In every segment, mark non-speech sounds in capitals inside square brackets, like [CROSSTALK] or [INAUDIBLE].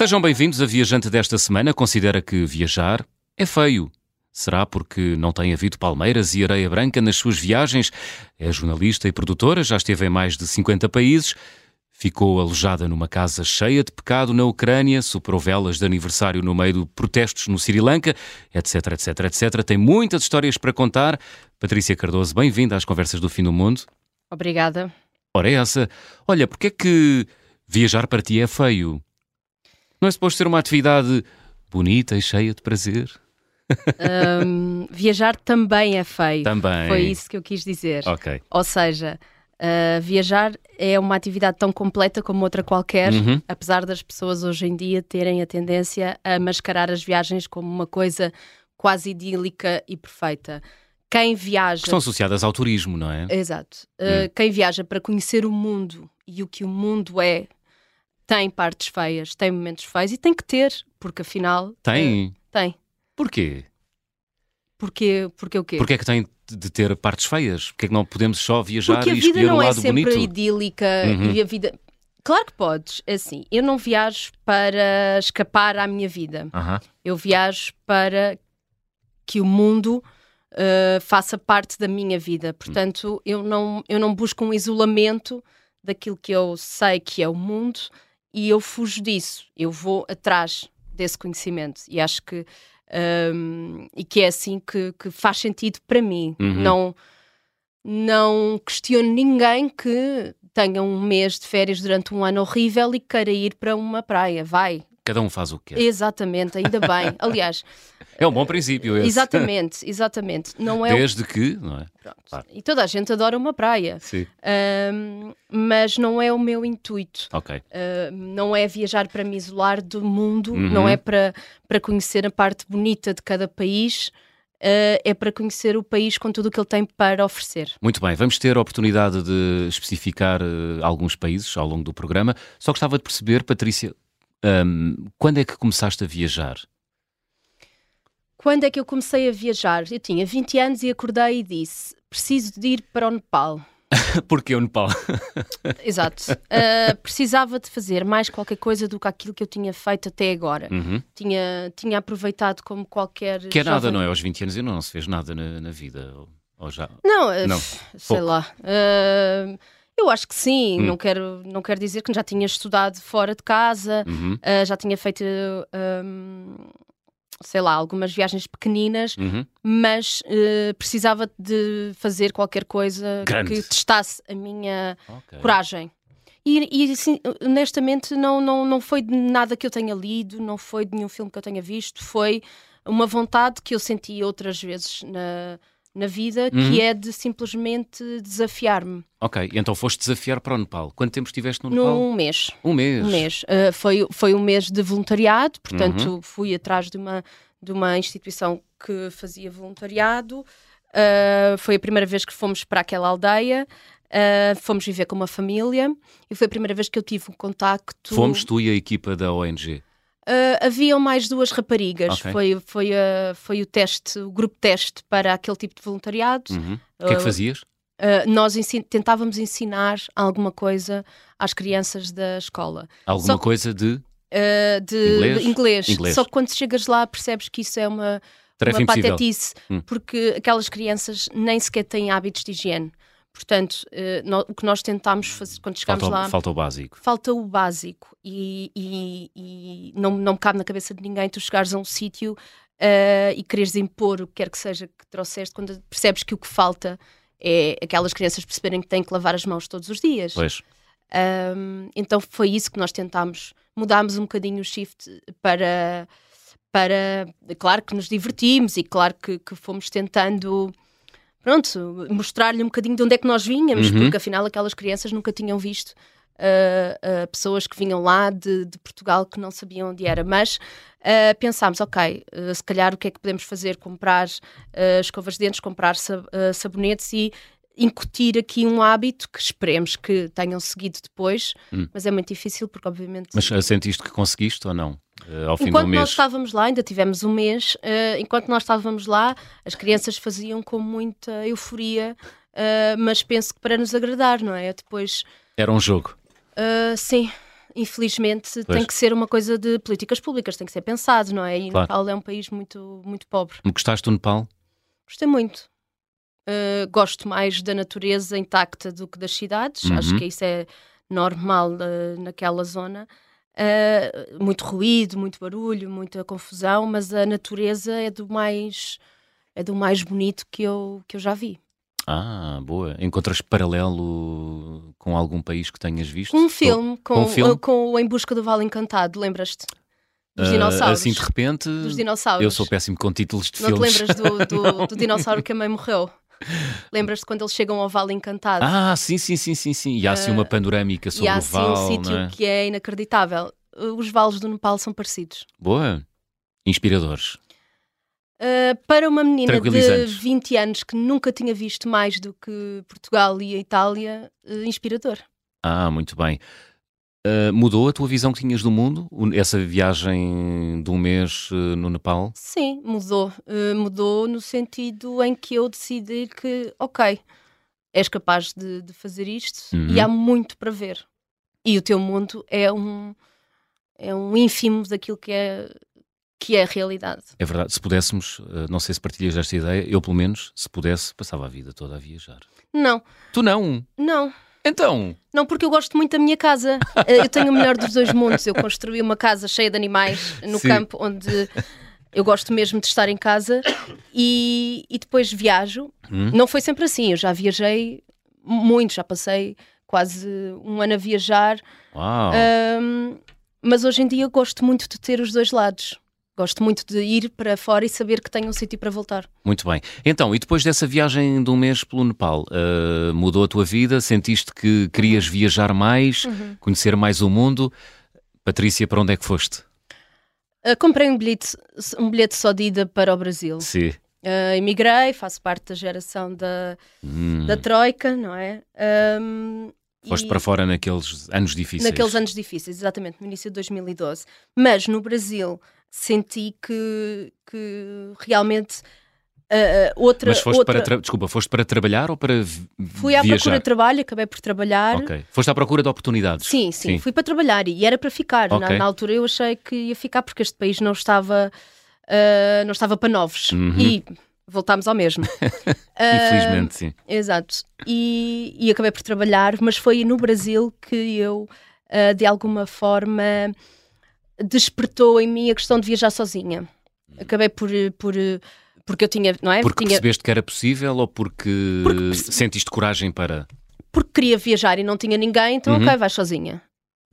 Sejam bem-vindos a Viajante desta semana. Considera que viajar é feio. Será porque não tem havido palmeiras e areia branca nas suas viagens? É jornalista e produtora, já esteve em mais de 50 países. Ficou alojada numa casa cheia de pecado na Ucrânia, superou velas de aniversário no meio de protestos no Sri Lanka, etc, etc, etc. Tem muitas histórias para contar. Patrícia Cardoso, bem-vinda às Conversas do Fim do Mundo. Obrigada. Ora, é essa. Olha, porque é que viajar para ti é feio? Não é suposto ser uma atividade bonita e cheia de prazer? Um, viajar também é feio. Também. Foi isso que eu quis dizer. Ok. Ou seja, uh, viajar é uma atividade tão completa como outra qualquer, Uhum. apesar das pessoas hoje em dia terem a tendência a mascarar as viagens como uma coisa quase idílica e perfeita. Quem viaja. Que estão associadas ao turismo, não é? Exato. Uh, Quem viaja para conhecer o mundo e o que o mundo é tem partes feias, tem momentos feios e tem que ter, porque afinal. Tem. uh, tem. Porquê? Porque, porque o quê? Porquê é que tem de ter partes feias? Porquê é que não podemos só viajar Porque a e vida escolher o não é lado sempre bonito? idílica Uhum. e a vida. Claro que podes, é assim. Eu não viajo para escapar à minha vida. Aham. Eu viajo para que o mundo uh, faça parte da minha vida. Portanto, eu, não, eu não busco um isolamento daquilo que eu sei que é o mundo e eu fujo disso. Eu vou atrás desse conhecimento e acho que um, e que é assim que, que faz sentido para mim. Uhum. Não, não questiono ninguém que tenha um mês de férias durante um ano horrível e queira ir para uma praia. Vai. Cada um faz o que quer. Exatamente, ainda bem. [LAUGHS] Aliás, É um bom princípio esse. exatamente, [LAUGHS] exatamente. Não é o- Desde que, não é? Pronto. Claro. E toda a gente adora uma praia. Sim. Ahm, mas não é o meu intuito. Ok. Ah, não é viajar para me isolar do mundo, Uhum. não é para, para conhecer a parte bonita de cada país, ah, é para conhecer o país com tudo o que ele tem para oferecer. Muito bem, vamos ter a oportunidade de especificar eh, alguns países ao longo do programa. Só gostava de perceber, Patrícia, hum, quando é que começaste a viajar? Quando é que eu comecei a viajar? Eu tinha 20 anos e acordei e disse: preciso de ir para o Nepal. [LAUGHS] Porquê o Nepal? [LAUGHS] Exato. Ah, precisava de fazer mais qualquer coisa do que aquilo que eu tinha feito até agora. Uhum. Tinha, tinha aproveitado como qualquer. Que é nada, jovem- não é? Aos 20 anos ainda não se fez nada na, na vida. Ou, já. Não, eh, Não, sei pouco. lá. Eh, eu acho que sim. Hum. Não, quero, não quero dizer que já tinha estudado fora de casa, Uhum. eh, já tinha feito, hum, sei lá, algumas viagens pequeninas, Uhum. mas eh, precisava de fazer qualquer coisa Grande. que testasse a minha Ok. coragem. E, e assim, honestamente, não, não, não foi de nada que eu tenha lido, não foi de nenhum filme que eu tenha visto, foi uma vontade que eu senti outras vezes na, na vida, Uhum. que é de simplesmente desafiar-me Ok, então foste desafiar para o Nepal. Quanto tempo estiveste no Nepal? num mês. Um mês. Um mês. Uh, foi, foi um mês de voluntariado, portanto, Uhum. fui atrás de uma, de uma instituição que fazia voluntariado. Uh, foi a primeira vez que fomos para aquela aldeia. Uh, fomos viver com uma família e foi a primeira vez que eu tive um contacto. Fomos tu e a equipa da ONG. Uh, haviam mais duas raparigas. Ok. Foi, foi, uh, foi o teste, o grupo teste para aquele tipo de voluntariado. Uhum. O que é que Uh, fazias? uh, nós ensin- tentávamos ensinar alguma coisa às crianças da escola. Alguma só- coisa de de Inglês? inglês. Inglês. Só que quando chegas lá percebes que isso é uma, tarefa uma patetice, Hum. porque aquelas crianças nem sequer têm hábitos de higiene. Portanto, uh, nó- o que nós tentámos fazer quando chegámos Falta, lá falta o básico. falta o básico e, e- e não, não me cabe na cabeça de ninguém tu chegares a um sítio uh, e quereres impor o que quer que seja que trouxeste quando percebes que o que falta é aquelas crianças perceberem que têm que lavar as mãos todos os dias. Pois. Um, então foi isso que nós tentámos. Mudámos um bocadinho o shift para. para claro que nos divertimos e claro que, que fomos tentando. Pronto, mostrar-lhe um bocadinho de onde é que nós vinhamos, Uhum. porque afinal aquelas crianças nunca tinham visto uh, uh, pessoas que vinham lá de, de Portugal que não sabiam onde era. Mas uh, pensámos, ok, se calhar o que é que podemos fazer? Comprar escovas de dentes, comprar sa- uh, sabonetes e incutir aqui um hábito que esperemos que tenham seguido depois, Hum. mas é muito difícil porque obviamente... Mas sentiste que conseguiste ou não? Uh, ao fim Enquanto do mês? nós estávamos lá, ainda tivemos um mês, eh, enquanto nós estávamos lá, as crianças faziam com muita euforia, eh, mas penso que para nos agradar, não é? Depois, Era um jogo. eh, sim, infelizmente tem que ser uma coisa de políticas públicas, tem que ser pensado, não é? E Claro. Nepal é um país muito, muito pobre. Gostaste do Nepal? Gostei muito. Uh, gosto mais da natureza intacta do que das cidades. Uhum. Acho que isso é normal uh, naquela zona. Uh, muito ruído, muito barulho, muita confusão, mas a natureza é do mais é do mais bonito que eu, que eu já vi. Ah, boa. Encontras paralelo com algum país que tenhas visto? Um filme com, com um filme? uh, com o Em Busca do Vale Encantado, lembras-te? Dos Ah, dinossauros. Assim de repente. Dos dinossauros. Eu sou péssimo com títulos de Não te filmes. lembras do, do, do [LAUGHS] dinossauro que a mãe morreu? [LAUGHS] Lembras-te quando eles chegam ao Vale Encantado? Ah, sim, sim, sim, sim, sim. E há assim uma panorâmica e sobre há o assim vale, um sítio é? que é inacreditável. Os vales do Nepal são parecidos. Boa. Inspiradores. Uh, para uma menina de Tranquilizantes. 20 anos que nunca tinha visto mais do que Portugal e a Itália, uh, inspirador. Ah, muito bem. Ah, mudou a tua visão que tinhas do mundo? Essa viagem de um mês eh, no Nepal? Sim, mudou. Uh, mudou no sentido em que eu decidi que, ok, és capaz de, de fazer isto Uhum. e há muito para ver. E o teu mundo é um, é um ínfimo daquilo que é, que é a realidade. É verdade. Se pudéssemos, não sei se partilhas esta ideia, eu pelo menos, se pudesse, passava a vida toda a viajar. Não, Tu não? não. Então? Não, porque eu gosto muito da minha casa. Eh, Eu tenho o melhor dos dois mundos. Eu construí uma casa cheia de animais no Sim. campo, onde eu gosto mesmo de estar em casa e, e depois viajo. Hum? Não foi sempre assim. Eu já viajei muito, já passei quase um ano a viajar. Uau! Ahm, mas hoje em dia eu gosto muito de ter os dois lados. Gosto muito de ir para fora e saber que tenho um sítio para voltar. Muito bem. Então, e depois dessa viagem de um mês pelo Nepal, eh, mudou a tua vida? Sentiste que querias viajar mais, Uhum. conhecer mais o mundo? Patrícia, para onde é que foste? Ah, comprei um bilhete, um bilhete só de ida para o Brasil. Sim. Ah, emigrei, faço parte da geração da, Hum. da Troika, não é? Ahm, Foste e- para fora naqueles anos difíceis. Naqueles anos difíceis, exatamente, no início de 2012. Mas no Brasil senti que, que realmente ah, outra. Mas foste outra... para, desculpa, foste para trabalhar ou para Fui à viajar? procura de trabalho, acabei por trabalhar. Ok. Foste à procura de oportunidades? Sim, sim, fui para trabalhar e era para ficar. Na- Ok. Na, altura eu achei que ia ficar porque este país não estava, ah, não estava para novos. Uhum. E voltámos ao mesmo. [LAUGHS] Infelizmente, sim. Exato. E, e acabei por trabalhar, mas foi no Brasil que eu, de alguma forma, despertou em mim a questão de viajar sozinha. Acabei por. por porque eu tinha, não é? Porque tinha, percebeste que era possível ou porque, Porque perce- sentiste coragem para. porque queria viajar e não tinha ninguém, então Uhum. ok, vais sozinha.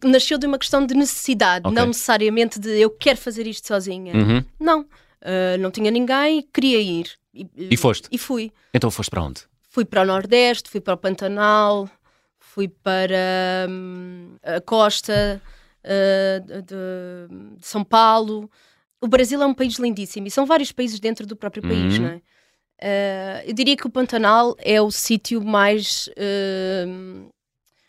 Nasceu de uma questão de necessidade, Ok. não necessariamente de eu quero fazer isto sozinha. Uhum. Não. Ah, não tinha ninguém, queria ir. E foste? E fui. Então foste para onde? Fui para o Nordeste, fui para o Pantanal, fui para hum, a costa ah, de, de- São Paulo. O Brasil é um país lindíssimo e são vários países dentro do próprio país, Uhum. não é? Ah, eu diria que o Pantanal é o sítio mais hum,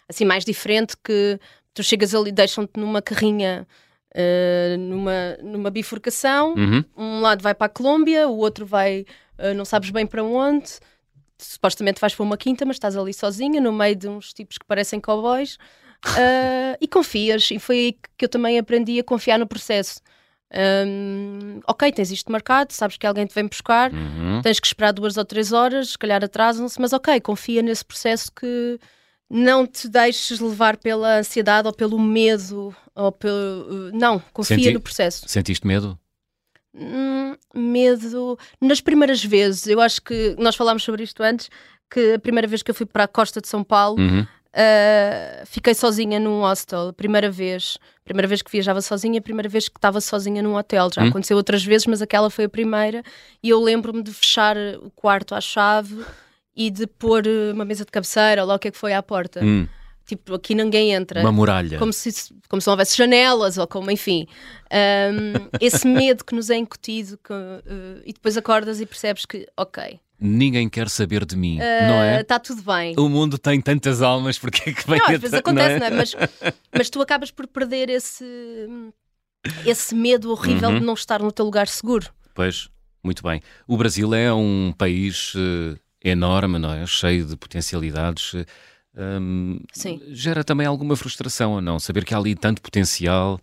assim mais diferente que tu chegas ali deixam-te numa carrinha ah, numa, numa bifurcação Uhum. um lado vai para a Colômbia, o outro vai, uh, não sabes bem para onde. Supostamente vais para uma quinta, mas estás ali sozinha, no meio de uns tipos que parecem cowboys. Uh, e confias, e foi aí que eu também aprendi a confiar no processo. Um, ok, tens isto marcado, sabes que alguém te vem buscar, Uhum. tens que esperar duas ou três horas, se calhar atrasam-se, mas ok, confia nesse processo que não te deixes levar pela ansiedade ou pelo medo, ou pelo. Não, confia Senti- no processo. Sentiste medo? Hum, medo. Nas primeiras vezes, eu acho que nós falámos sobre isto antes, que a primeira vez que eu fui para a costa de São Paulo, Uhum. Ah, fiquei sozinha num hostel. Primeira vez. Primeira vez que viajava sozinha, primeira vez que estava sozinha num hotel. Já Hum. aconteceu outras vezes, mas aquela foi a primeira. E eu lembro-me de fechar o quarto à chave e de pôr eh, uma mesa de cabeceira, ou lá o que é que foi à porta. Hum. Tipo, aqui ninguém entra Uma muralha. como se, como se não houvesse janelas ou como, enfim, um, esse medo que nos é incutido que, uh, e depois acordas e percebes que, ok, Ninguém quer saber de mim, não é? está tudo bem. O mundo tem tantas almas, porque é que Não, a às vezes acontece, não é? não é? Mas, mas tu acabas por perder esse, esse medo horrível Uhum. de não estar no teu lugar seguro. Pois, muito bem. O Brasil é um país eh, enorme, não é? Cheio de potencialidades. hum, Sim. gera também alguma frustração ou não? Saber que há ali tanto potencial.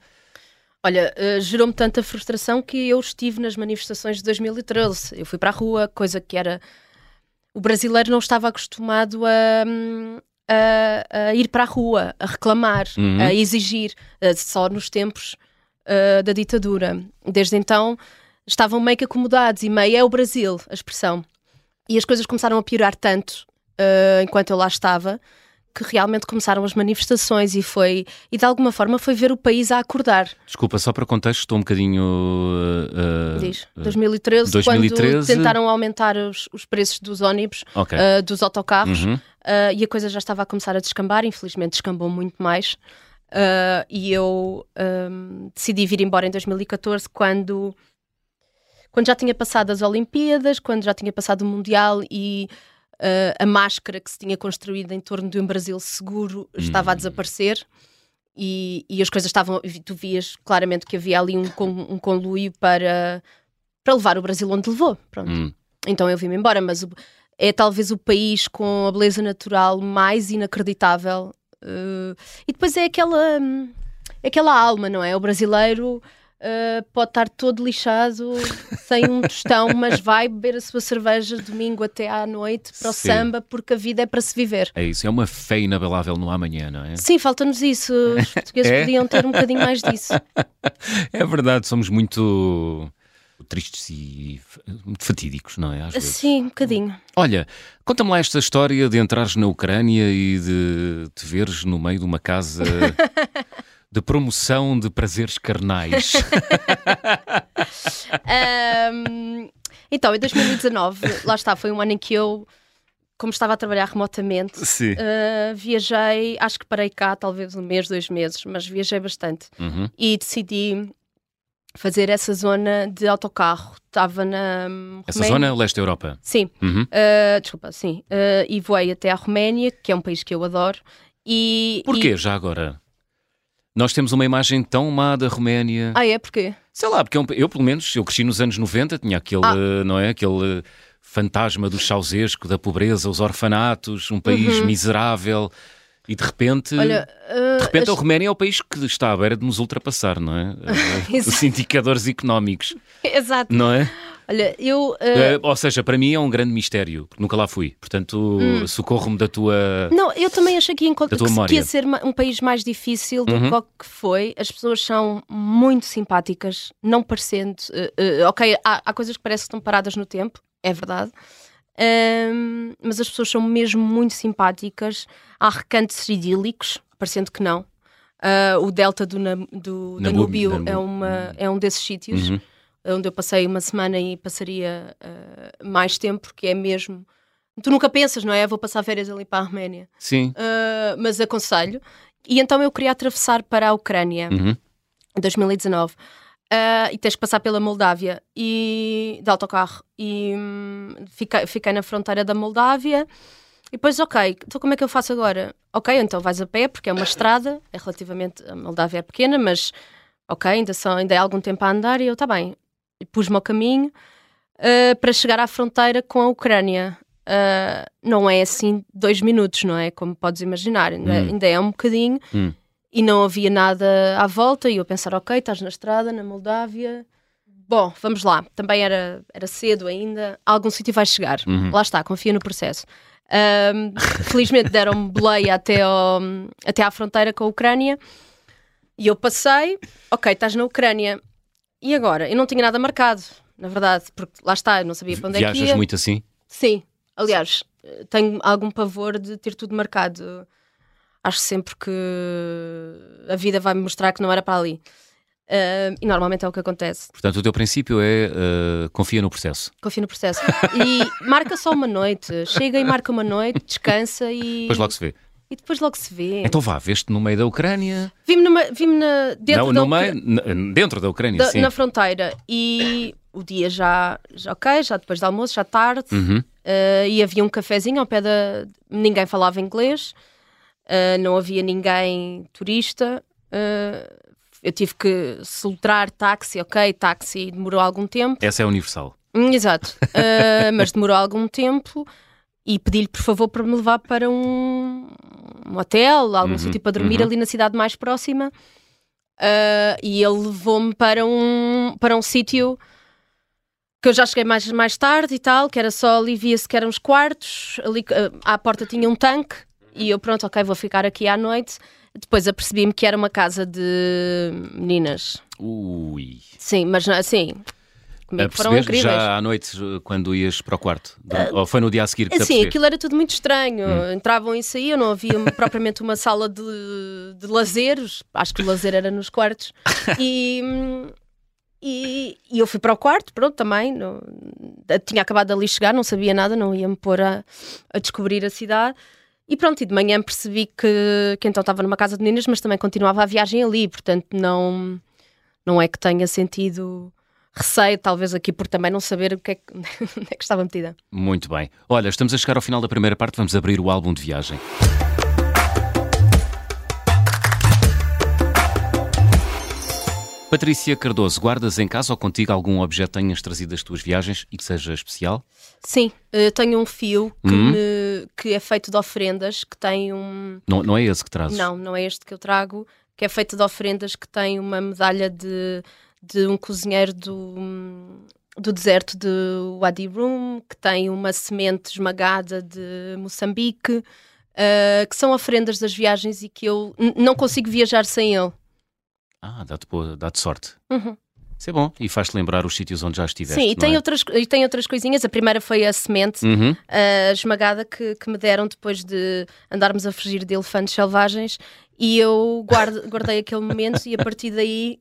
Olha, uh, gerou-me tanta frustração que eu estive nas manifestações de 2013. Eu fui para a rua, coisa que era. O brasileiro não estava acostumado a, hum, a, a ir para a rua, a reclamar, Uhum. a exigir, uh, só nos tempos uh, da ditadura. Desde então estavam meio que acomodados e meio é o Brasil, a expressão. E as coisas começaram a piorar tanto enquanto eu lá estava que realmente começaram as manifestações e foi e de alguma forma foi ver o país a acordar. Desculpa, só para contexto, estou um bocadinho. uh, Diz, uh, 2013, 2013. quando tentaram aumentar os, os preços dos ónibus, ok. uh, dos autocarros, Uhum. uh, e a coisa já estava a começar a descambar, infelizmente descambou muito mais. E eu um, decidi vir embora em 2014 quando, quando já tinha passado as Olimpíadas, quando já tinha passado o Mundial e uh, a máscara que se tinha construído em torno de um Brasil seguro estava a Hum. desaparecer. E, e as coisas estavam, tu vias claramente que havia ali um, um conluio para, para levar o Brasil onde levou. Pronto. Hum. Então eu vim-me embora, mas o- é talvez o país com a beleza natural mais inacreditável. eh, e depois é aquela, hum, é aquela alma, não é? O brasileiro eh, pode estar todo lixado, sem um tostão, [LAUGHS] mas vai beber a sua cerveja domingo até à noite para o Sim. samba, porque a vida é para se viver. É isso, é uma fé inabalável no amanhã, não é? Sim, falta-nos isso. Os portugueses [LAUGHS] É? podiam ter um bocadinho mais disso. [LAUGHS] É verdade, somos muito tristes e muito fatídicos, não é? Às vezes. Sim, um bocadinho. Olha, conta-me lá esta história de entrares na Ucrânia e de te veres no meio de uma casa de promoção de prazeres carnais. [LAUGHS] Ahm, então, em 2019, lá está, foi um ano em que eu, como estava a trabalhar remotamente, ah, viajei, acho que parei cá talvez um mês, dois meses, mas viajei bastante Uhum. e decidi fazer essa zona de autocarro. Estava na hum, Essa Roménia. zona, leste da Europa. Sim, Uhum. ah, desculpa, sim. Ah, e voei até à Roménia, que é um país que eu adoro. E, Porquê, e- já agora? Nós temos uma imagem tão má da Roménia. Ah, é? Porquê? Sei lá, porque é um- eu, pelo menos, eu cresci nos anos 90, tinha aquele, Ah. eh, não é? Aquele eh, fantasma do chausesco, da pobreza, os orfanatos, um país miserável. E de repente, Uhum. Olha, ah, de repente as- a Roménia é o país que está à beira de nos ultrapassar, não é? [LAUGHS] Eh, Os indicadores económicos, Exato. não é? Olha, eu. ah, Eh, ou seja, para mim é um grande mistério, porque nunca lá fui. Portanto, Hum. socorro-me da tua. Não, eu também achei que ia, encont- Da tua que, que ia ser um país mais difícil do Uhum. que foi. As pessoas são muito simpáticas, não parecendo. eh, ok, há, há coisas que parecem que estão paradas no tempo, é verdade. Ahm, mas as pessoas são mesmo muito simpáticas. Há recantos idílicos, parecendo que não. O delta do, Nam- do Danúbio é, uma, é um desses sítios Uhum. Onde eu passei uma semana e passaria ah, mais tempo, porque é mesmo. Tu nunca pensas, não é? Vou passar férias ali para a Arménia. Sim. Uh, mas aconselho. E então eu queria atravessar para a Ucrânia Uhum. em 2019. Uh, e tens que passar pela Moldávia e de autocarro. E hum, fiquei, fiquei na fronteira da Moldávia. E depois, ok, então como é que eu faço agora? Ok, então vais a pé, porque é uma estrada, é relativamente. A Moldávia é pequena, mas ok, ainda, são, ainda é algum tempo a andar. E eu, tá bem. E pus-me ao caminho uh, para chegar à fronteira com a Ucrânia. Uh, não é assim dois minutos, não é? Como podes imaginar, ainda, Hum. ainda é um bocadinho Hum. e não havia nada à volta. E eu a pensar, ok, estás na estrada, na Moldávia. Bom, vamos lá. Também era, era cedo ainda. Algum sítio vai chegar. Uhum. Lá está, confia no processo. Ahm, felizmente deram-me [LAUGHS] boleia até, ao, até à fronteira com a Ucrânia e eu passei. Ok, estás na Ucrânia. E agora? Eu não tinha nada marcado, na verdade, porque lá está, eu não sabia para onde é que Viajas ia. muito assim? Sim, aliás, tenho algum pavor de ter tudo marcado. Acho sempre que a vida vai me mostrar que não era para ali. Ah, e normalmente é o que acontece. Portanto, o teu princípio é eh, confia no processo. Confio no processo. E marca só uma noite. Chega e marca uma noite, descansa e. Depois logo se vê. E depois logo se vê. Então vá, veste no meio da Ucrânia. Vim-me numa- na, dentro não, da meio, dentro da Ucrânia, da- sim. na fronteira. E o dia já, já ok, já depois do almoço, já tarde. Uhum. Uh, e havia um cafezinho ao pé da. Ninguém falava inglês, uh, não havia ninguém turista. uh, eu tive que soltar táxi, ok, táxi demorou algum tempo. Essa é universal. Hum, exato, mas demorou algum tempo e pedi-lhe, por favor, para me levar para um, um hotel, algum uhum, sítio para dormir uhum. ali na cidade mais próxima. Uh, e ele levou-me para um, para um sítio que eu já cheguei mais, mais tarde e tal, que era só ali, via-se que eram os quartos, ali uh, à porta tinha um tanque, e eu, pronto, ok, vou ficar aqui à noite. Depois apercebi-me que era uma casa de meninas. Ui. Sim, mas assim, Comigo foram incríveis. já à noite, quando ias para o quarto? Uh, Ou foi no dia a seguir que Sim, aquilo era tudo muito estranho. Hum. Entravam e saíam, não havia [LAUGHS] propriamente uma sala de, de lazeres. Acho que o lazer era nos quartos. [LAUGHS] e, e, e, eu fui para o quarto, pronto, também. Não, tinha acabado de ali chegar, não sabia nada, não ia-me pôr a, a descobrir a cidade. E pronto, e de manhã percebi que, que então estava numa casa de meninas, mas também continuava a viagem ali, portanto não, não é que tenha sentido receio, talvez aqui por também não saber o que é que, [LAUGHS] onde é que estava metida. Muito bem. Olha, estamos a chegar ao final da primeira parte, vamos abrir o álbum de viagem. Patrícia Cardoso, guardas em casa ou contigo algum objeto que tenhas trazido das tuas viagens e que seja especial? Sim, eh, tenho um fio que, hum? me, que, é feito de ofrendas, que tem um... Não, não é esse que trazes? Não, não é este que eu trago, que é feito de ofrendas, que tem uma medalha de de um cozinheiro do, do deserto de Wadi Rum, que tem uma semente esmagada de Moçambique, uh, que são ofrendas das viagens e que eu não consigo viajar sem ele. Ah, dá-te dá sorte. Uhum. Isso é bom e faz-te lembrar os sítios onde já estiveste. Sim, e tem, é? outras, e tem outras coisinhas. A primeira foi a semente uhum. uh, esmagada que, que me deram depois de andarmos a fugir de elefantes selvagens e eu guardo, [LAUGHS] guardei aquele momento e a partir daí.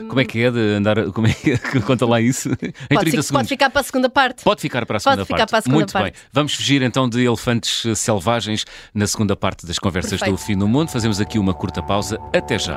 Um... Como é que é de andar? Como é que [LAUGHS] conta lá isso? em pode, 30 segundos. pode ficar para a segunda parte. Pode ficar para a segunda pode parte. Para a segunda Muito parte. bem. Vamos fugir então de elefantes selvagens na segunda parte das conversas Perfeito. do fim do mundo. Fazemos aqui uma curta pausa. Até já.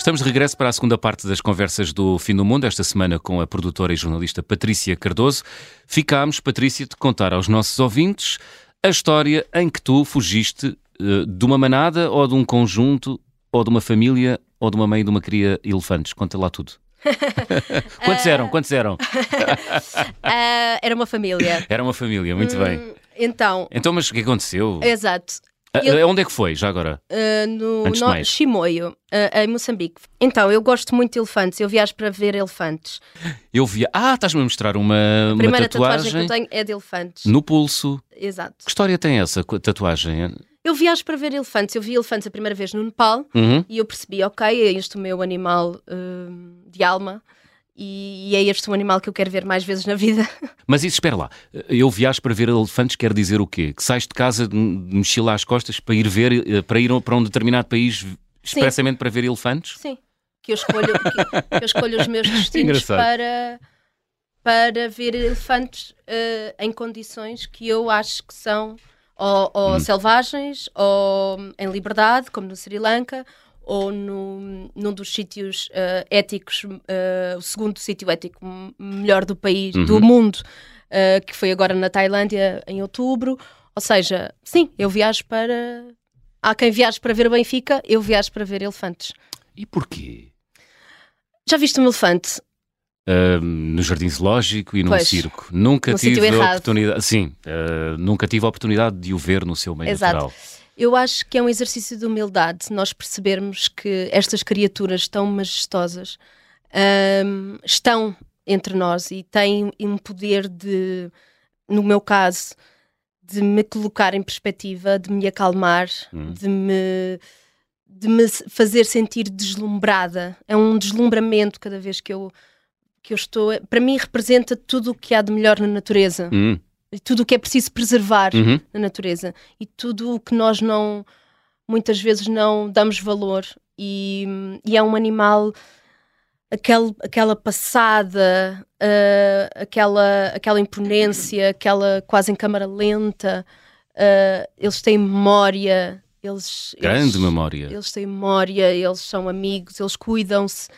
Estamos de regresso para a segunda parte das conversas do Fim do Mundo, esta semana com a produtora e jornalista Patrícia Cardoso. Ficámos, Patrícia, de contar aos nossos ouvintes a história em que tu fugiste uh, de uma manada ou de um conjunto ou de uma família ou de uma mãe de uma cria elefantes. Conta lá tudo. [LAUGHS] Quantos eram? Quantos eram? uh, [LAUGHS] era uma família. Era uma família, muito hum, bem. Então. Então, mas o que aconteceu? Exato. Eu, onde é que foi, já agora? Uh, no, no Chimoio, uh, em Moçambique. Então, eu gosto muito de elefantes, eu viajo para ver elefantes. Eu via. Ah, estás-me a mostrar uma, a primeira tatuagem... tatuagem que eu tenho é de elefantes. No pulso. Exato. Que história tem essa tatuagem? Eu viajo para ver elefantes. Eu vi elefantes a primeira vez no Nepal uhum. e eu percebi, ok, é este o meu animal uh, de alma e, é este um animal que eu quero ver mais vezes na vida. [LAUGHS] Mas isso, espera lá, eu viajo para ver elefantes quer dizer o quê? Que sais de casa de mochila às costas para ir ver, eh, para ir para um determinado país expressamente Sim. para ver elefantes? Sim, que eu escolho, que, eu escolho os meus [LAUGHS] destinos para, para ver elefantes uh, em condições que eu acho que são ou, ou hum. selvagens ou em liberdade, como no Sri Lanka, ou no, num dos sítios uh, éticos, uh, o segundo sítio ético melhor do país, uhum. do mundo, uh, que foi agora na Tailândia em outubro. Ou seja, sim, eu viajo para. Há quem viaje para ver o Benfica, eu viajo para ver elefantes. E porquê? Já viste um elefante? Uh, no jardim zoológico e num pois, circo. Nunca tive a oportunidade. Sim, uh, nunca tive a oportunidade de o ver no seu meio Exato. natural. Eu acho que é um exercício de humildade nós percebermos que estas criaturas tão majestosas um, estão entre nós e têm um poder de, no meu caso, de me colocar em perspectiva, de me acalmar, Hum. de me de me fazer sentir deslumbrada. É um deslumbramento cada vez que eu que eu estou. Para mim representa tudo o que há de melhor na natureza, Hum, tudo o que é preciso preservar uhum. na natureza e tudo o que nós não muitas vezes não damos valor e, e é um animal aquele, aquela passada ah, aquela aquela imponência aquela quase em câmara lenta ah, eles têm memória eles Grande eles, memória. eles têm memória eles são amigos eles cuidam-se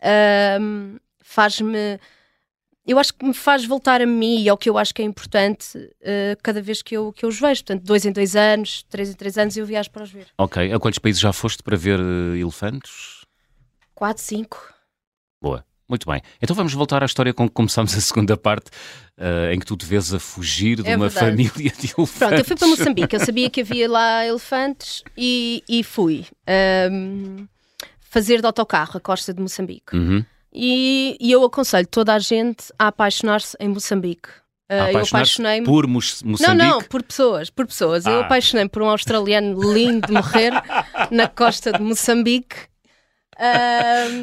Ahm, faz-me eu acho que me faz voltar a mim e ao que eu acho que é importante eh, cada vez que eu, que eu os vejo. Portanto, dois em dois anos, três em três anos, eu viajo para os ver. Ok. A quantos países já foste para ver eh, elefantes? Quatro, cinco. Boa. Muito bem. Então vamos voltar à história com que começámos a segunda parte, eh, em que tu te vês a fugir de É uma verdade. família de elefantes. Pronto, eu fui para Moçambique. Eu sabia que havia lá elefantes e, e fui ahm, fazer de autocarro a costa de Moçambique. Uhum. E, e eu aconselho toda a gente a apaixonar-se em Moçambique. Ah, eu apaixonei-me. por Mos- Não, Moçambique? não, por pessoas, por pessoas. Eu Ah. apaixonei por um australiano [LAUGHS] lindo de morrer na costa de Moçambique.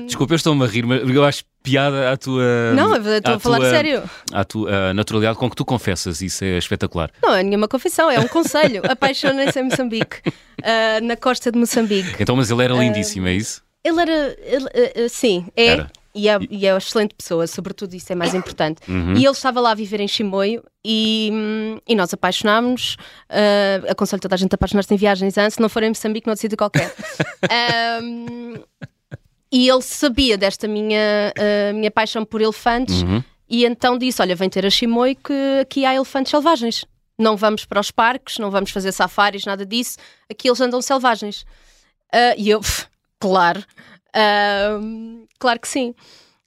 Desculpa, eu estou-me a rir, mas eu acho piada à tua. não, eu estou a falar tua- sério. À tua naturalidade com que tu confessas, isso é espetacular. Não é nenhuma confissão, é um conselho. [LAUGHS] Apaixonem-se em Moçambique, ah, na costa de Moçambique. Então, mas ele era lindíssimo, é isso? Ele era, ele, ah, ah, sim, é. Era. E é, e é uma excelente pessoa, sobretudo isso é mais importante. Uhum. E ele estava lá a viver em Chimoio e, hum, e nós apaixonámos-nos. Uh, aconselho toda a gente a apaixonar-se em viagens antes, se não for em Moçambique, noutro sítio qualquer. [LAUGHS] Um, e ele sabia desta minha, uh, minha paixão por elefantes Uhum. e então disse: Olha, vem ter a Chimoio que aqui há elefantes selvagens. Não vamos para os parques, não vamos fazer safaris, nada disso. Aqui eles andam selvagens. Uh, e eu, claro, uh, claro que sim.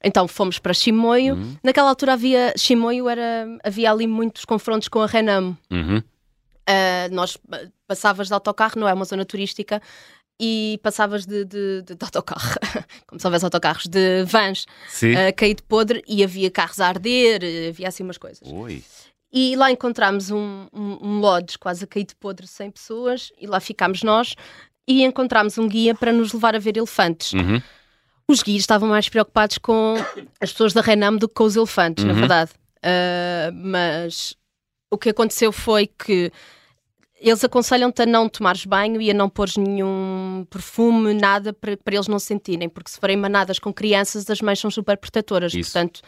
Então fomos para Chimoio. Uhum. Naquela altura havia Chimoio era havia ali muitos confrontos com a Renamo. Uhum. Uh, nós uh, passavas de autocarro, não é uma zona turística, e passavas de, de, de- de autocarro, [LAUGHS] como se houvesse autocarros, de vans Sim. a cair de podre e havia carros a arder, eh, havia assim umas coisas. Oi. E lá encontramos um, um, um lodge quase a cair de podre, 100 pessoas, e lá ficámos nós e encontramos um guia para nos levar a ver elefantes. Uhum. Os guias estavam mais preocupados com as pessoas da Renam do que com os elefantes, na Uhum. verdade. Ah, mas o que aconteceu foi que eles aconselham-te a não tomares banho e a não pôres nenhum perfume, nada, para, para eles não se sentirem, porque se forem manadas com crianças, as mães são super protetoras, Isso. portanto,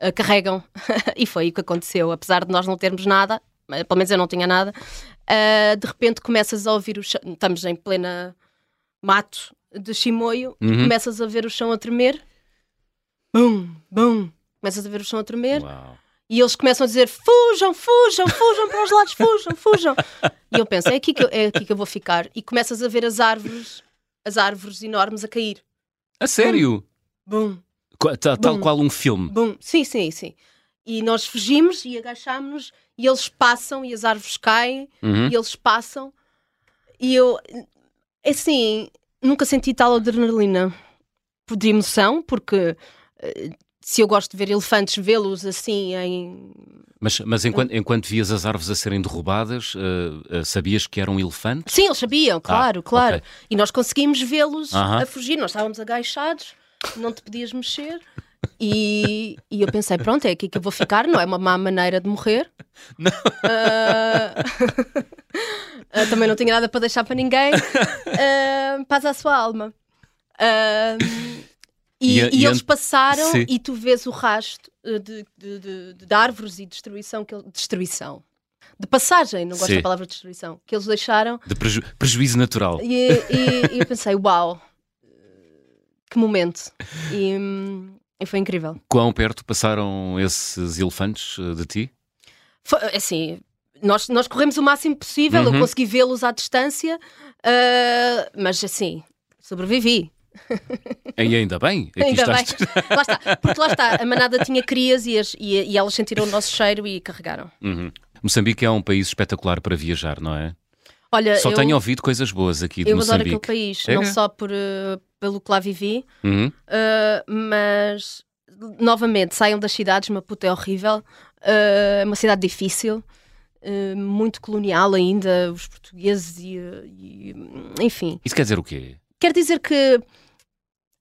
ah, carregam. [LAUGHS] e foi o que aconteceu, apesar de nós não termos nada, pelo menos eu não tinha nada, ah, de repente começas a ouvir o chão, estamos em plena mato de chimoio, e Uhum. começas a ver o chão a tremer, bum, bum, começas a ver o chão a tremer, Uau. e eles começam a dizer: fujam, fujam, fujam para os lados, fujam, fujam. E eu penso: é aqui, que eu, é aqui que eu vou ficar. E começas a ver as árvores, as árvores enormes a cair. A sério? Bum, Tal Bum. qual um filme. bum. Sim, sim, sim. E nós fugimos e agachámos-nos, e eles passam, e as árvores caem, Uhum. e eles passam. E eu, assim, nunca senti tal adrenalina de emoção, porque. eh, Se eu gosto de ver elefantes, vê-los assim em Mas, mas enquanto, enquanto vias as árvores a serem derrubadas, eh, eh, sabias que eram elefantes? Sim, eles sabiam, claro, claro. Ah, ok. E nós conseguimos vê-los Aham. a fugir. Nós estávamos agachados, não te podias mexer. E, e eu pensei, pronto, é aqui que eu vou ficar, não é uma má maneira de morrer. Ah, [LAUGHS] ah, também não tinha nada para deixar para ninguém. Ah, paz à sua alma. Ah, e, E e eles passaram Sim. e tu vês o rasto de, de, de- de árvores e destruição que ele- destruição de passagem, não gosto Sim. da palavra destruição que eles deixaram De preju- prejuízo natural. e, e- e eu pensei, uau, que momento. E, hum, e foi incrível. Quão perto passaram esses elefantes eh, de ti? Foi, assim, nós, nós corremos o máximo possível, Uhum. eu consegui vê-los à distância, ah, mas assim, sobrevivi. E ainda bem. Aqui Ainda bem. estás. Lá está, porque lá está, a manada tinha crias e, as- e, e elas sentiram o nosso cheiro e carregaram. Uhum. Moçambique é um país espetacular para viajar, não é? Olha, Só eu, tenho ouvido coisas boas aqui de eu adoro aquele Moçambique. país, É? não só por, eh, pelo que lá vivi, Uhum. Uh, mas novamente saiam das cidades, Maputo é horrível, uh, é uma cidade difícil. uh, muito colonial ainda, os portugueses e, e, enfim. Isso quer dizer o quê? Quer dizer que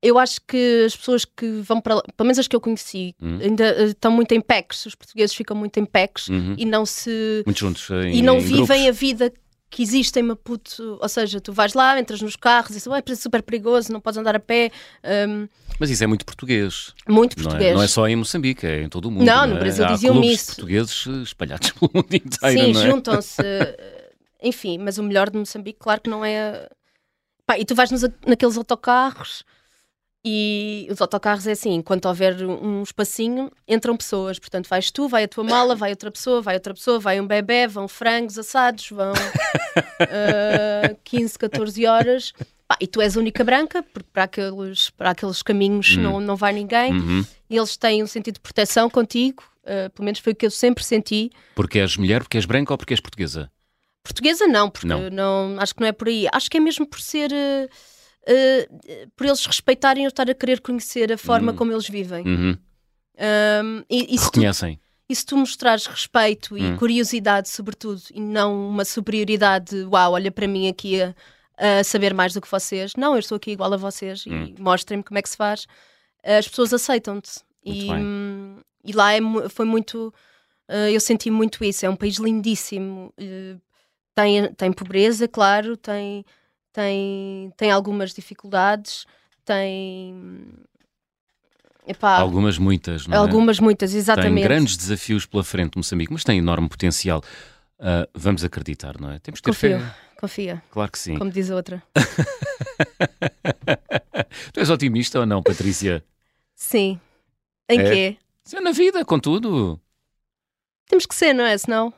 eu acho que as pessoas que vão para lá, pelo menos as que eu conheci, Uhum. ainda estão muito em pecs, os portugueses ficam muito em pecs Uhum. e não se Muito juntos em, e não em vivem grupos. a vida que existe em Maputo, ou seja, tu vais lá, entras nos carros e dizes, "Ué, é super perigoso, não podes andar a pé, um, Mas isso é muito português. muito Não português. é, não é só em Moçambique, é em todo o mundo. Não, Não, no é? Brasil clubes isso. portugueses espalhados [LAUGHS] pelo mundo inteiro, Sim, não é? juntam-se. [LAUGHS] Enfim, mas o melhor de Moçambique, claro que não é. Pá, e tu vais nos, naqueles autocarros e os autocarros é assim: enquanto houver um espacinho, entram pessoas. Portanto, vais tu, vai a tua mala, vai outra pessoa, vai outra pessoa, vai um bebê, vão frangos assados, vão [LAUGHS] eh, 15, 14 horas. Pá, e tu és a única branca, porque para aqueles, para aqueles caminhos Hum. não, não vai ninguém. Uhum. E eles têm um sentido de proteção contigo, eh, pelo menos foi o que eu sempre senti. Porque és mulher, porque és branca ou porque és portuguesa? Portuguesa não, porque Não. não. acho que não é por aí. Acho que é mesmo por ser. eh, eh, por eles respeitarem eu estar a querer conhecer a forma Hum. como eles vivem. Uhum. Um, e, e se tu, Reconhecem. e se tu mostrares respeito e Hum. curiosidade, sobretudo, e não uma superioridade, de, uau, olha para mim aqui a, a saber mais do que vocês. Não, eu estou aqui igual a vocês Hum. e mostrem-me como é que se faz. As pessoas aceitam-te. E, hum, e lá é foi muito. eh, eu senti muito isso. É um país lindíssimo. eh, tem, tem pobreza, claro, tem, tem, tem algumas dificuldades, tem. Epá, Algumas, muitas, não é? algumas, muitas, Tem exatamente. grandes desafios pela frente, Moçambique, mas tem enorme potencial. Ah, vamos acreditar, não é? Temos que ter Confio, fé. confia, Claro que sim. como diz a outra. [LAUGHS] tu és otimista ou não, Patrícia? Sim. Em É? quê? Isso é na vida, contudo. Temos que ser, não é? Senão.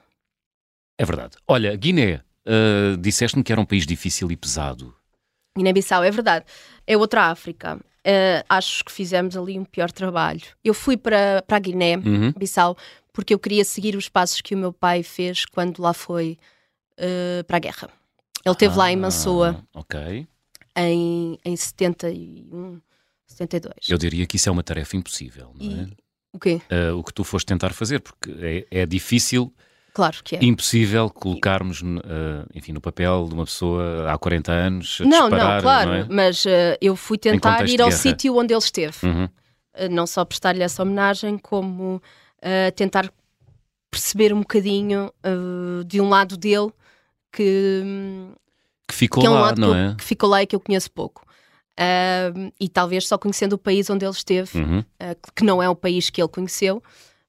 É verdade. Olha, Guiné, ah, disseste-me que era um país difícil e pesado. Guiné-Bissau, é verdade. É outra África. Eh, acho que fizemos ali um pior trabalho. Eu fui para, para a Guiné-Bissau Uhum. porque eu queria seguir os passos que o meu pai fez quando lá foi eh, para a guerra. Ele esteve lá em Mansoa Ah, Ok. em, em 71, 72. Eu diria que isso é uma tarefa impossível, não é? E- O quê? Ah, o que tu foste tentar fazer, porque é, é difícil, Claro que é. impossível colocarmos, ah, enfim, no papel de uma pessoa há 40 anos Não, disparar, não, claro, não é? mas eh, eu fui tentar ir ao sítio onde ele esteve. Uhum. Uh, não só prestar-lhe essa homenagem, como uh, tentar perceber um bocadinho uh, de um lado dele que, Que ficou que é um lá, não que, eu- é? que ficou lá e que eu conheço pouco. Uh, e talvez só conhecendo o país onde ele esteve, Uhum. uh, que não é o país que ele conheceu,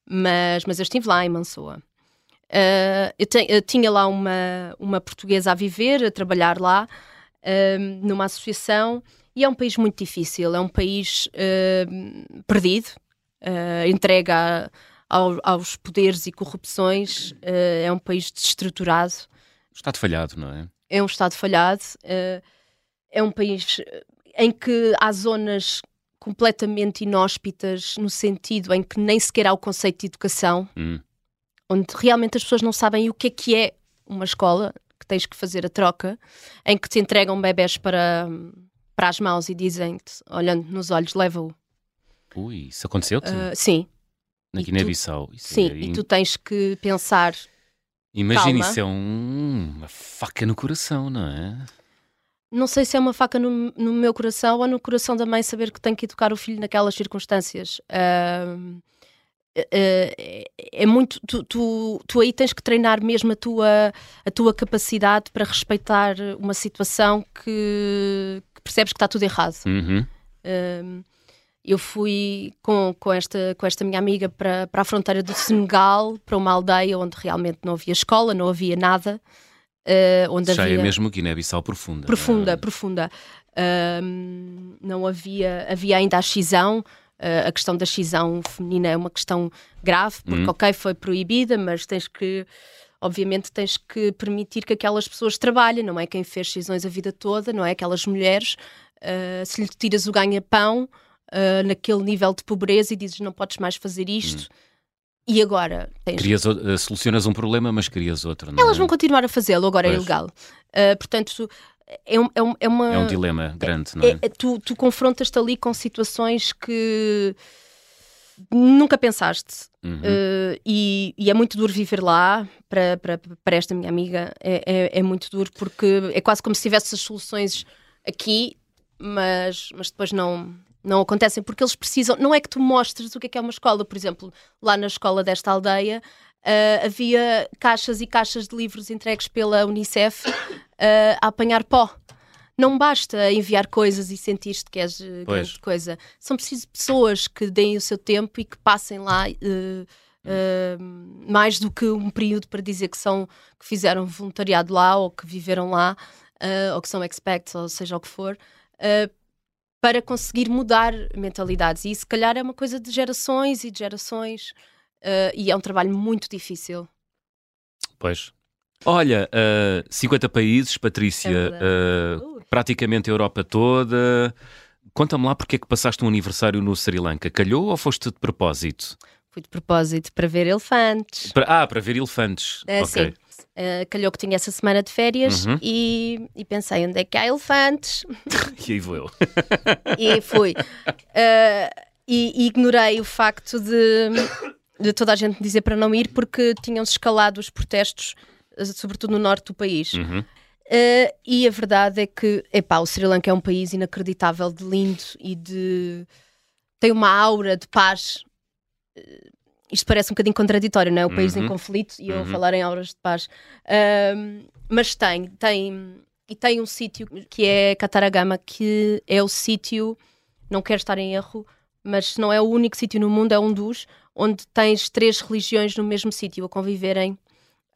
mas, mas eu estive lá em Mansoa. Uh, eu, te- eu tinha lá uma, uma portuguesa a viver, a trabalhar lá, um, numa associação, e é um país muito difícil, é um país perdido, uh, entregue a- ao- aos poderes e corrupções, uh, é um país desestruturado, Estado falhado, não é? é um Estado falhado, uh, é um país em que há zonas completamente inóspitas, no sentido em que nem sequer há o conceito de educação, Hum. Onde realmente as pessoas não sabem o que é que é uma escola, que tens que fazer a troca, em que te entregam bebés para, para as mãos e dizem-te, olhando nos olhos, leva-o. Ui, isso aconteceu-te? Uh, sim, Na Guiné-Bissau. Sim, é e tu tens que pensar, Imagina, isso é um- uma faca no coração, não é? não sei se é uma faca no, no meu coração ou no coração da mãe saber que tem que educar o filho naquelas circunstâncias. Ahm, é, é- é muito. Tu, tu, tu aí tens que treinar mesmo a tua, a tua capacidade para respeitar uma situação que, que percebes que está tudo errado. Uhum. Um, eu fui com, com, esta, com esta minha amiga para, para a fronteira do Senegal, para uma aldeia onde realmente não havia escola, não havia nada. uh, onde Já havia é mesmo Guiné-Bissau profunda. profunda, é? profunda. Um, não havia, havia ainda a cisão. Uh, a questão da cisão feminina é uma questão grave, porque, Uhum. ok, foi proibida, mas tens que, obviamente, tens que permitir que aquelas pessoas trabalhem, não é quem fez cisões a vida toda, não é aquelas mulheres. uh, se lhe tiras o ganha-pão uh, naquele nível de pobreza e dizes não podes mais fazer isto, e agora tens Crias eh, solucionas um problema, mas crias outro, não elas é? vão continuar a fazê-lo, agora é Pois. ilegal. Uh, portanto, é, um- é um- é uma. É um dilema grande, não é? é- é- tu, tu confrontas-te ali com situações que. nunca pensaste. Uhum. Uh, e, e é muito duro viver lá para, para, para esta minha amiga. É, é, é muito duro porque é quase como se tivesse as soluções aqui, mas, mas depois não, não acontecem porque eles precisam. Não é que tu mostres o que é que é uma escola, por exemplo, lá na escola desta aldeia. Uh, havia caixas e caixas de livros entregues pela Unicef uh, a apanhar pó. Não basta enviar coisas e sentir-te que és uh, grande coisa. São precisas pessoas que deem o seu tempo e que passem lá mais do que um período para dizer que são que fizeram voluntariado lá ou que viveram lá ou que são expats ou seja o que for para conseguir mudar mentalidades. E se calhar é uma coisa de gerações e de gerações, uh, e é um trabalho muito difícil. Pois. Olha, uh, eh, 50 países, Patrícia, é uh, praticamente a Europa toda. Conta-me lá porque é que passaste um aniversário no Sri Lanka. Calhou ou foste de propósito? Fui de propósito para ver elefantes. Para, ah, para ver elefantes. Uh, okay. Sim. Uh, calhou que tinha essa semana de férias uhum. e, e, pensei onde é que há elefantes. [LAUGHS] e aí vou eu. [LAUGHS] e fui. Uh, e, e, ignorei o facto de, de toda a gente dizer para não ir porque tinham-se escalado os protestos, sobretudo no norte do país. Uhum. Uh, e a verdade é que epá, o Sri Lanka é um país inacreditável de lindo e de tem uma aura de paz isto parece um bocadinho contraditório, não é? O país uhum. em conflito e eu uhum. falar em auras de paz. mas tem, tem, e tem um sítio que é Cataragama, que é o sítio, não quero estar em erro, mas não é o único sítio no mundo, é um dos, onde tens três religiões no mesmo sítio a conviverem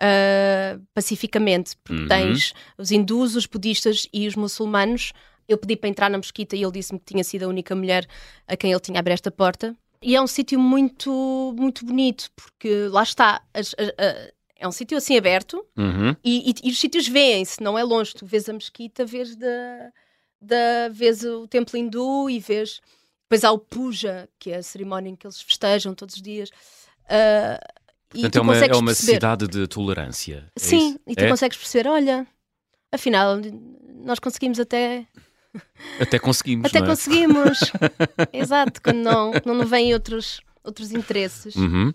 uh, pacificamente. Porque uhum. tens os hindus, os budistas e os muçulmanos. Eu pedi para entrar na mesquita e ele disse-me que tinha sido a única mulher a quem ele tinha aberto esta porta. E é um sítio muito, muito bonito, porque lá está. As, é um sítio assim aberto uhum. e, e, e, os sítios vêem-se, não é longe. Tu vês a mesquita, vês, da, da, vês o templo hindu e vês. Depois há o puja, que é a cerimónia em que eles festejam todos os dias. Uh, Portanto, é uma, é uma cidade de tolerância. É Sim, é e tu é? consegues perceber: olha, afinal, nós conseguimos até até conseguimos. Até é? conseguimos. [LAUGHS] Exato, quando não, não vêm outros, outros interesses. Uhum. Uh,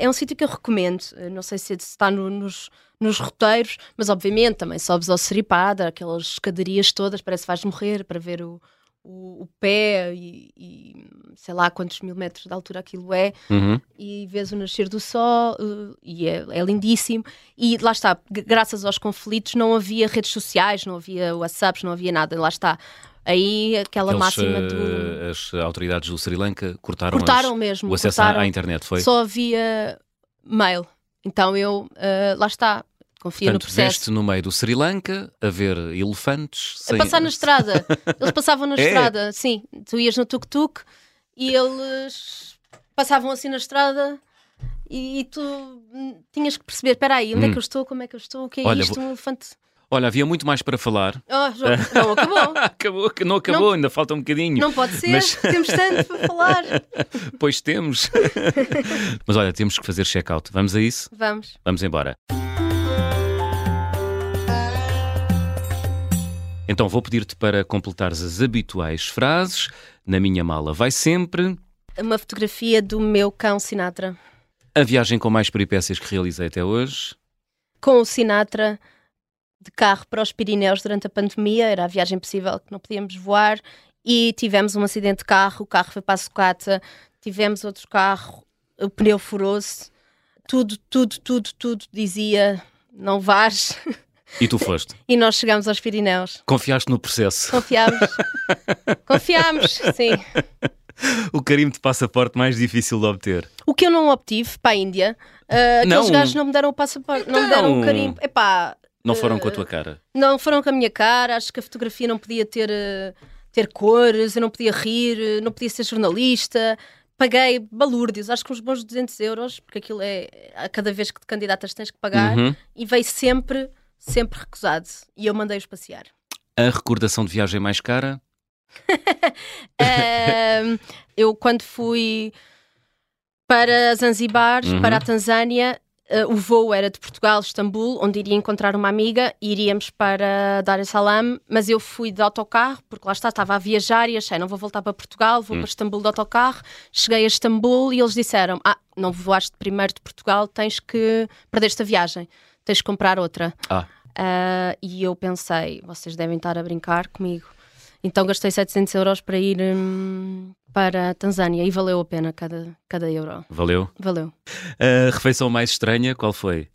é um sítio que eu recomendo. Uh, não sei se está no, nos, nos roteiros, mas obviamente também sobes ao Seripada, aquelas escadarias todas, parece que vais morrer para ver o, o, o pé e, e, sei lá quantos mil metros de altura aquilo é, uhum. e vês o nascer do sol, uh, e é, é, lindíssimo. E lá está, graças aos conflitos não havia redes sociais, não havia WhatsApps, não havia nada, lá está. Aí aquela Eles, máxima do. Eh, as autoridades do Sri Lanka cortaram, cortaram as, mesmo, o acesso cortaram, à internet, foi? Só havia mail. Então eu, uh, lá está, confia Portanto, no processo. Veste no meio do Sri Lanka a ver elefantes. Sem... A passar na [LAUGHS] estrada. Eles passavam na é. estrada, sim. Tu ias no tuk-tuk e eles passavam assim na estrada e, e tu tinhas que perceber: espera aí, onde hum. é que eu estou? Como é que eu estou? O que é Olha, isto? Um elefante. Olha, havia muito mais para falar. Oh, não acabou. [LAUGHS] acabou. Não acabou, não, ainda falta um bocadinho. Não pode ser, mas... [LAUGHS] temos tanto para falar. pois temos. mas olha, temos que fazer check-out. Vamos a isso? Vamos. Vamos embora. Então vou pedir-te para completares as habituais frases. Na minha mala vai sempre. Uma fotografia do meu cão Sinatra. A viagem com mais peripécias que realizei até hoje. Com o Sinatra de carro para os Pirineus durante a pandemia, era a viagem possível que não podíamos voar. E tivemos um acidente de carro, o carro foi para a sucata, tivemos outro carro, o pneu furou-se. Tudo, tudo, tudo, tudo dizia: não vais. [LAUGHS] E tu foste. [LAUGHS] E nós chegamos aos Pirineus. Confiaste no processo. Confiámos. [LAUGHS] Confiámos, sim. O carimbo de passaporte mais difícil de obter. O que eu não obtive para a Índia, uh, aqueles não. gajos não me deram o passaporte, não me deram o carimbo. Epá, não foram uh, com a tua cara? Não foram com a minha cara, acho que a fotografia não podia ter, uh, ter cores, eu não podia rir, não podia ser jornalista. Paguei balúrdios, acho que uns bons 200 euros, porque aquilo é a cada vez que te candidatas tens que pagar, uhum. e veio sempre sempre recusado. E eu mandei-os passear. A recordação de viagem mais cara? [LAUGHS] eu, quando fui para Zanzibar, uhum. para a Tanzânia, Uh, o voo era de Portugal, Istambul, onde iria encontrar uma amiga e iríamos para Dar es Salaam, mas eu fui de autocarro, porque lá está, estava a viajar e achei, não vou voltar para Portugal, vou Hum. para Istambul de autocarro. Cheguei a Istambul e eles disseram, ah, não voaste primeiro de Portugal, tens que, perdeste a viagem, tens que comprar outra. Ah, Uh, e eu pensei, vocês devem estar a brincar comigo. Então gastei 700 euros para ir hum, para a Tanzânia e valeu a pena cada, cada euro. valeu. Valeu. A refeição mais estranha, qual foi?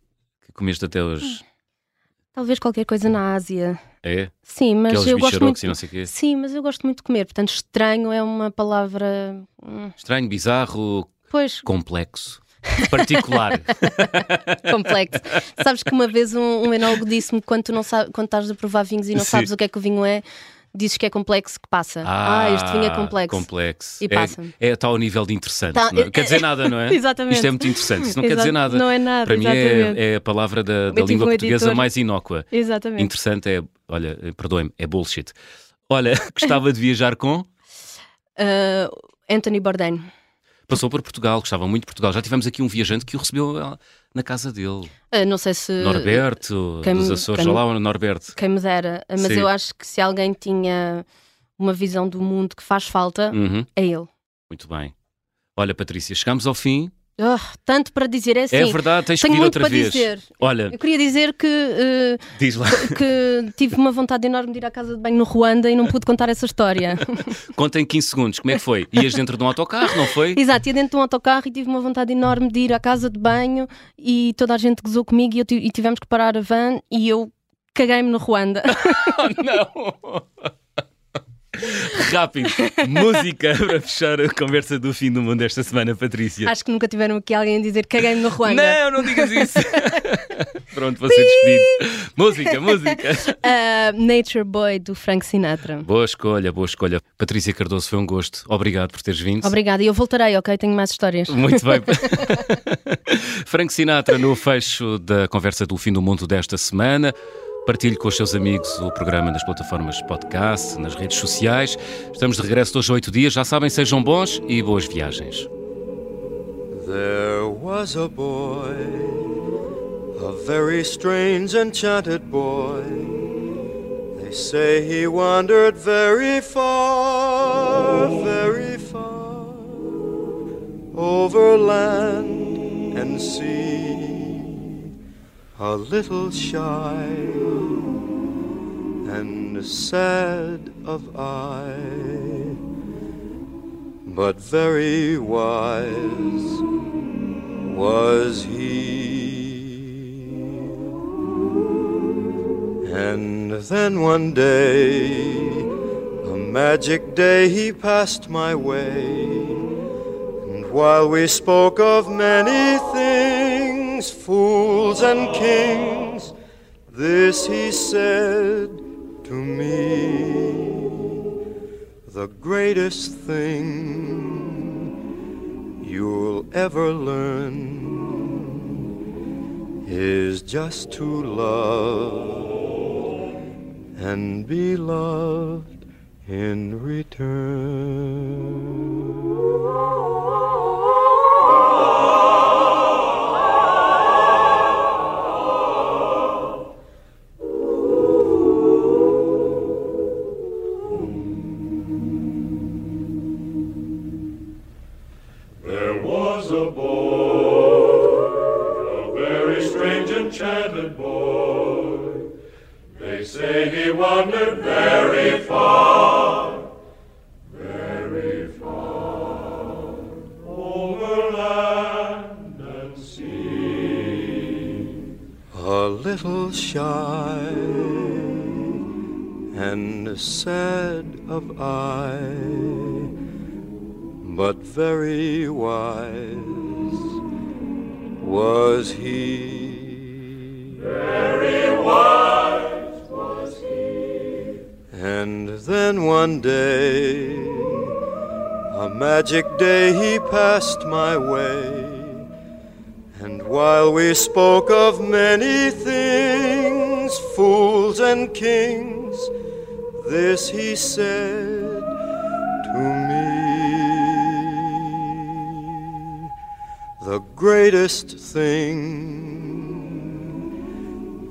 Que comeste até hoje? Talvez qualquer coisa na Ásia. É? Sim, mas Aqueles eu gosto muito. não sei quê. Sim, mas eu gosto muito de comer. Portanto, estranho é uma palavra. hum, Estranho, bizarro, Pois, complexo. Particular. [LAUGHS] complexo. Sabes que uma vez um, um enólogo disse-me quando, tu não sabe, quando estás a provar vinhos e não Sim. sabes o que é que o vinho é, dizes que é complexo que passa. Ah, este vinho é complexo. Complexo. E passa. É, é, está ao nível de interessante. Tá, não é? Quer dizer nada, não é? [LAUGHS] Exatamente. Isto é muito interessante. Isso não quer dizer nada. Não é nada, Para mim exatamente. é, é a palavra da, da língua um portuguesa editor- mais inócua. Exatamente. Interessante é, olha, perdoem-me, é bullshit. Olha, [LAUGHS] gostava de viajar com. Ah, Anthony Bourdain. Passou por Portugal, gostava muito de Portugal. Já tivemos aqui um viajante que o recebeu ah, na casa dele. Ah, não sei se. Norberto, quem dos Açores. quem- Olá, o Norberto. Quem me dera. Mas Sim. eu acho que se alguém tinha uma visão do mundo que faz falta, Uhum, é ele. muito bem. Olha, Patrícia, chegamos ao fim. Ah, tanto para dizer é assim. é verdade, tens que tenho vir muito outra para vez. dizer. Olha, Eu queria dizer que, diz lá, [LAUGHS] que tive uma vontade enorme de ir à casa de banho no Ruanda e não pude contar essa história. [LAUGHS] conta em 15 segundos, como é que foi? Ias dentro de um autocarro, não foi? [LAUGHS] Exato, ia dentro de um autocarro e tive uma vontade enorme de ir à casa de banho e toda a gente gozou comigo e, eu e tivemos que parar a van e eu caguei-me no Ruanda. Oh, não! Rápido, música [LAUGHS] para fechar a conversa do fim do mundo esta semana, Patrícia. Acho que nunca tiveram aqui alguém a dizer caguei-me no Ruanda. Não, não digas isso. [LAUGHS] Pronto, vou ser despedido. Música, música. [LAUGHS] Ah, Nature Boy do Frank Sinatra. Boa escolha, boa escolha. Patrícia Cardoso, foi um gosto. Obrigado por teres vindo. Obrigada, e eu voltarei, ok? Tenho mais histórias. Muito bem. Frank Sinatra no fecho da conversa do fim do mundo desta semana. Partilhe com os seus amigos o programa nas plataformas podcast, nas redes sociais. Estamos de regresso dois a oito dias. Já sabem, sejam bons e boas viagens. There was a boy, a very strange, enchanted boy. They say he wandered very far, very far, over land and sea. A little shy and sad of eye but very wise was he. And then one day, a magic day, he passed my way. And while we spoke of many things, fools and kings, this he said to me the greatest thing you'll ever learn is just to love and be loved in return. Wandered very far, very far, over land and sea. a little shy and sad of eye, but very wise was he. Very And then one day, a magic day, he passed my way. And while we spoke of many things, fools and kings, this he said to me. The greatest thing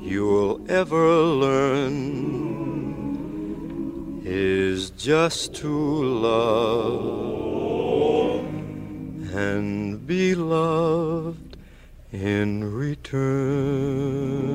you'll ever learn is just to love and be loved in return.